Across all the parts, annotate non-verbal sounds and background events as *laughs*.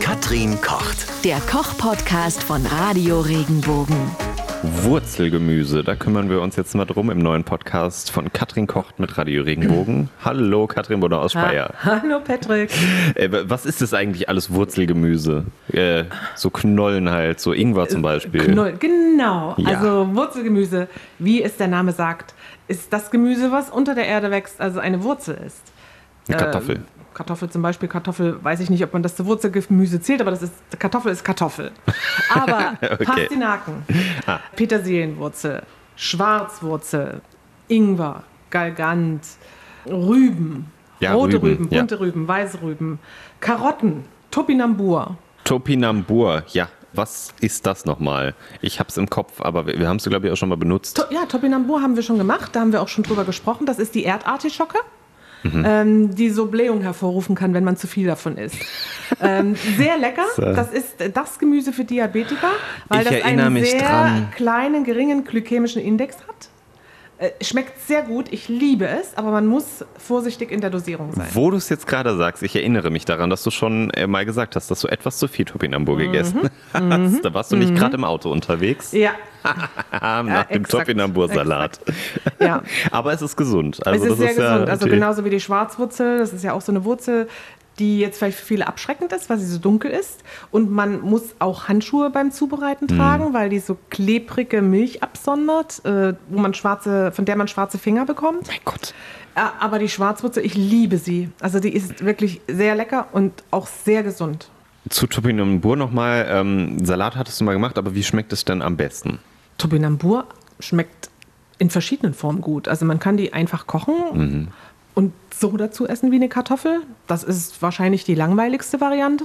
Katrin kocht. Der Koch-Podcast von Radio Regenbogen. Wurzelgemüse, da kümmern wir uns jetzt mal drum im neuen Podcast von Katrin Kocht mit Radio Regenbogen. *laughs* Hallo Katrin Bonner aus Speyer. Hallo Patrick. Äh, was ist das eigentlich alles Wurzelgemüse? Äh, so Knollen halt, so Ingwer zum Beispiel. Knoll, genau, Ja. also Wurzelgemüse, wie es der Name sagt, ist das Gemüse, was unter der Erde wächst, also eine Wurzel ist. Eine Kartoffel. Ähm, Kartoffel zum Beispiel, Kartoffel, weiß ich nicht, ob man das zu Wurzelgemüse zählt, aber das ist, Kartoffel ist Kartoffel. *laughs* Aber Okay. Pastinaken, Ah. Petersilienwurzel, Schwarzwurzel, Ingwer, Galgant, Rüben, Ja, rote Rüben, Rüben, ja. bunte Rüben, weiße Rüben, Karotten, Topinambur, Topinambur, ja. Was ist das nochmal? Ich hab's im Kopf, aber wir, wir haben es, glaube ich, auch schon mal benutzt. To ja, Topinambur haben wir schon gemacht, da haben wir auch schon drüber gesprochen. Das ist die Erdartischocke, Mhm. ähm, die so Blähung hervorrufen kann, wenn man zu viel davon isst. *laughs* ähm, sehr lecker. So. Das ist das Gemüse für Diabetiker, weil Ich das einen sehr dran. kleinen, geringen glykämischen Index hat. Äh, schmeckt sehr gut, ich liebe es, aber man muss vorsichtig in der Dosierung sein. Wo du es jetzt gerade sagst, ich erinnere mich daran, dass du schon äh, mal gesagt hast, dass du etwas zu viel Topinambur gegessen *laughs* hast. Da warst du nicht gerade im Auto unterwegs Ja, *laughs* nach dem exakt, Topinambur-Salat. ja. *laughs* Aber es ist gesund. Also es ist sehr ja gesund. also natürlich- genauso wie die Schwarzwurzel. Das ist ja auch so eine Wurzel, die jetzt vielleicht für viele abschreckend ist, weil sie so dunkel ist. Und man muss auch Handschuhe beim Zubereiten Mhm. tragen, weil die so klebrige Milch absondert, äh, wo man schwarze, von der man schwarze Finger bekommt. Mein Gott. Ja, aber die Schwarzwurzel, ich liebe sie. Also die ist wirklich sehr lecker und auch sehr gesund. Zu Topinambur nochmal. Ähm, Salat hattest du mal gemacht, aber wie schmeckt es denn am besten? Topinambur schmeckt in verschiedenen Formen gut. Also man kann die einfach kochen und so dazu essen wie eine Kartoffel. Das ist wahrscheinlich die langweiligste Variante.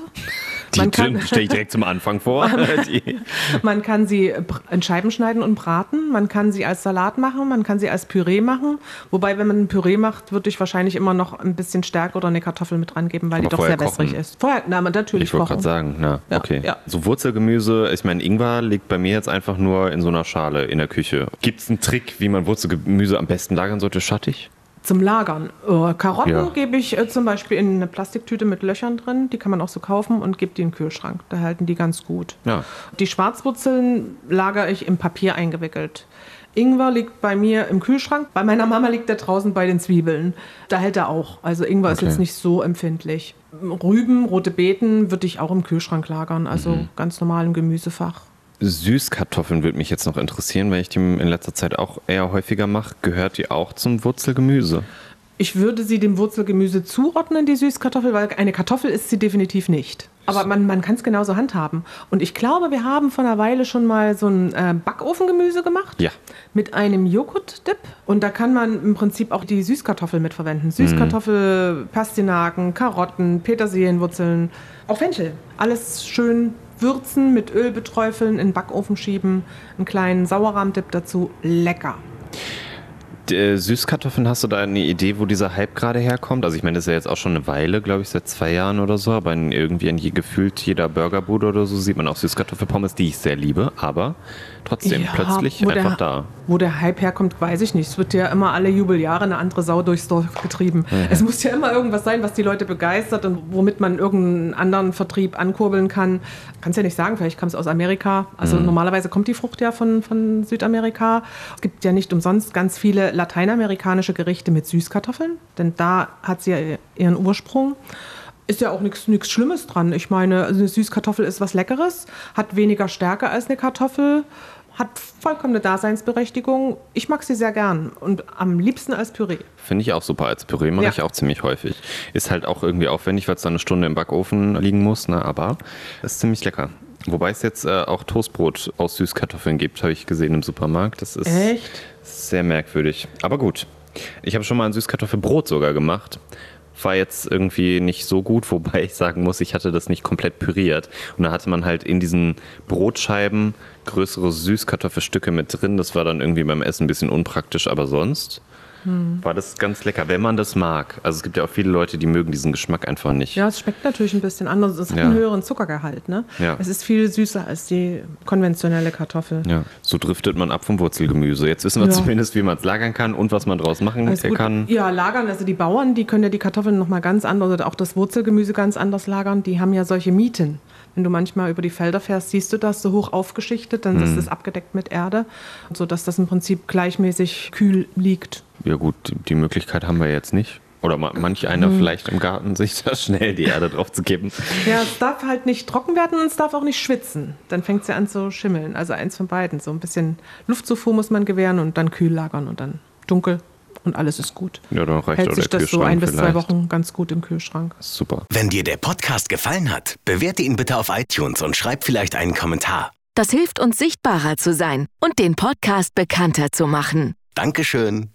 Die stelle ich direkt zum Anfang vor. *laughs* *laughs* Man kann sie in Scheiben schneiden und braten. Man kann sie als Salat machen. Man kann sie als Püree machen. Wobei, wenn man ein Püree macht, würde ich wahrscheinlich immer noch ein bisschen Stärke oder eine Kartoffel mit dran geben, weil Aber die doch sehr wässrig kochen. ist. Vorher, na, natürlich ich wollte gerade sagen, na, Ja, okay. ja. So Wurzelgemüse, ich meine, Ingwer liegt bei mir jetzt einfach nur in so einer Schale in der Küche. Gibt es einen Trick, wie man Wurzelgemüse am besten lagern sollte, schattig? Zum Lagern. Äh, Karotten Ja. gebe ich äh, zum Beispiel in eine Plastiktüte mit Löchern drin. Die kann man auch so kaufen und gebe die in den Kühlschrank. Da halten die ganz gut. Ja. Die Schwarzwurzeln lagere ich im Papier eingewickelt. Ingwer liegt bei mir im Kühlschrank. Bei meiner Mama liegt er draußen bei den Zwiebeln. Da hält er auch. Also Ingwer ist Okay. jetzt nicht so empfindlich. Rüben, rote Beeten würde ich auch im Kühlschrank lagern. Also Mhm. ganz normal im Gemüsefach. Süßkartoffeln würde mich jetzt noch interessieren, weil ich die in letzter Zeit auch eher häufiger mache. Gehört die auch zum Wurzelgemüse? Ich würde sie dem Wurzelgemüse zuordnen, die Süßkartoffel, weil eine Kartoffel ist sie definitiv nicht. Aber man, man kann es genauso handhaben. Und ich glaube, wir haben vor einer Weile schon mal so ein äh, Backofengemüse gemacht. Ja. Mit einem Joghurt-Dip. Und da kann man im Prinzip auch die Süßkartoffel mitverwenden. Süßkartoffel, Pastinaken, Karotten, Petersilienwurzeln, auch Fenchel. Alles schön würzen, mit Öl beträufeln, in den Backofen schieben, einen kleinen Sauerrahmdip dazu. Lecker. Äh, Süßkartoffeln, hast du da eine Idee, wo dieser Hype gerade herkommt? Also ich meine, das ist ja jetzt auch schon eine Weile, glaube ich, seit zwei Jahren oder so, aber in, irgendwie in je, gefühlt jeder Burgerbude oder so sieht man auch Süßkartoffelpommes, die ich sehr liebe, aber trotzdem Ja, plötzlich einfach der, da. Wo der Hype herkommt, weiß ich nicht. Es wird ja immer alle Jubeljahre eine andere Sau durchs Dorf getrieben. Es muss ja immer irgendwas sein, was die Leute begeistert und womit man irgendeinen anderen Vertrieb ankurbeln kann. Kannst ja nicht sagen, vielleicht kam es aus Amerika. Also Mhm. normalerweise kommt die Frucht ja von, von Südamerika. Es gibt ja nicht umsonst ganz viele lateinamerikanische Gerichte mit Süßkartoffeln, denn da hat sie ja ihren Ursprung. Ist ja auch nichts Schlimmes dran. Ich meine, eine Süßkartoffel ist was Leckeres, hat weniger Stärke als eine Kartoffel, hat vollkommene Daseinsberechtigung. Ich mag sie sehr gern und am liebsten als Püree. Finde ich auch super. Als Püree mache Ja. ich auch ziemlich häufig. Ist halt auch irgendwie aufwendig, weil es dann eine Stunde im Backofen liegen muss, ne? aber ist ziemlich lecker. Wobei es jetzt äh, auch Toastbrot aus Süßkartoffeln gibt, habe ich gesehen im Supermarkt. Das ist Echt? Sehr merkwürdig. Aber gut. Ich habe schon mal ein Süßkartoffelbrot sogar gemacht. War jetzt irgendwie nicht so gut, *laughs* wobei ich sagen muss, ich hatte das nicht komplett püriert. Und da hatte man halt in diesen Brotscheiben größere Süßkartoffelstücke mit drin. Das war dann irgendwie beim Essen ein bisschen unpraktisch, aber sonst war das ganz lecker, wenn man das mag. Also es gibt ja auch viele Leute, die mögen diesen Geschmack einfach nicht. Ja, es schmeckt natürlich ein bisschen anders. Es hat Ja. einen höheren Zuckergehalt. Ne? Ja. Es ist viel süßer als die konventionelle Kartoffel. Ja, so driftet man ab vom Wurzelgemüse. Jetzt wissen wir Ja. zumindest, wie man es lagern kann und was man draus machen Alles gut. kann. Ja, lagern, also die Bauern, die können ja die Kartoffeln nochmal ganz anders oder auch das Wurzelgemüse ganz anders lagern. Die haben ja solche Mieten. Wenn du manchmal über die Felder fährst, siehst du das so hoch aufgeschichtet, dann Mhm. ist es abgedeckt mit Erde, sodass das im Prinzip gleichmäßig kühl liegt. Ja gut, die, Möglichkeit haben wir jetzt nicht. Oder ma- manch einer Mhm. vielleicht im Garten, *laughs* sich da schnell die Erde drauf zu geben. Ja, es darf halt nicht trocken werden und es darf auch nicht schwitzen. Dann fängt es ja an zu schimmeln. Also eins von beiden. So ein bisschen Luftzufuhr muss man gewähren und dann kühl lagern und dann dunkel und alles ist gut. Ja, dann reicht Hält auch sich der das so ein bis zwei. Wochen ganz gut im Kühlschrank. Super. Wenn dir der Podcast gefallen hat, bewerte ihn bitte auf iTunes und schreib vielleicht einen Kommentar. Das hilft uns sichtbarer zu sein und den Podcast bekannter zu machen. Dankeschön.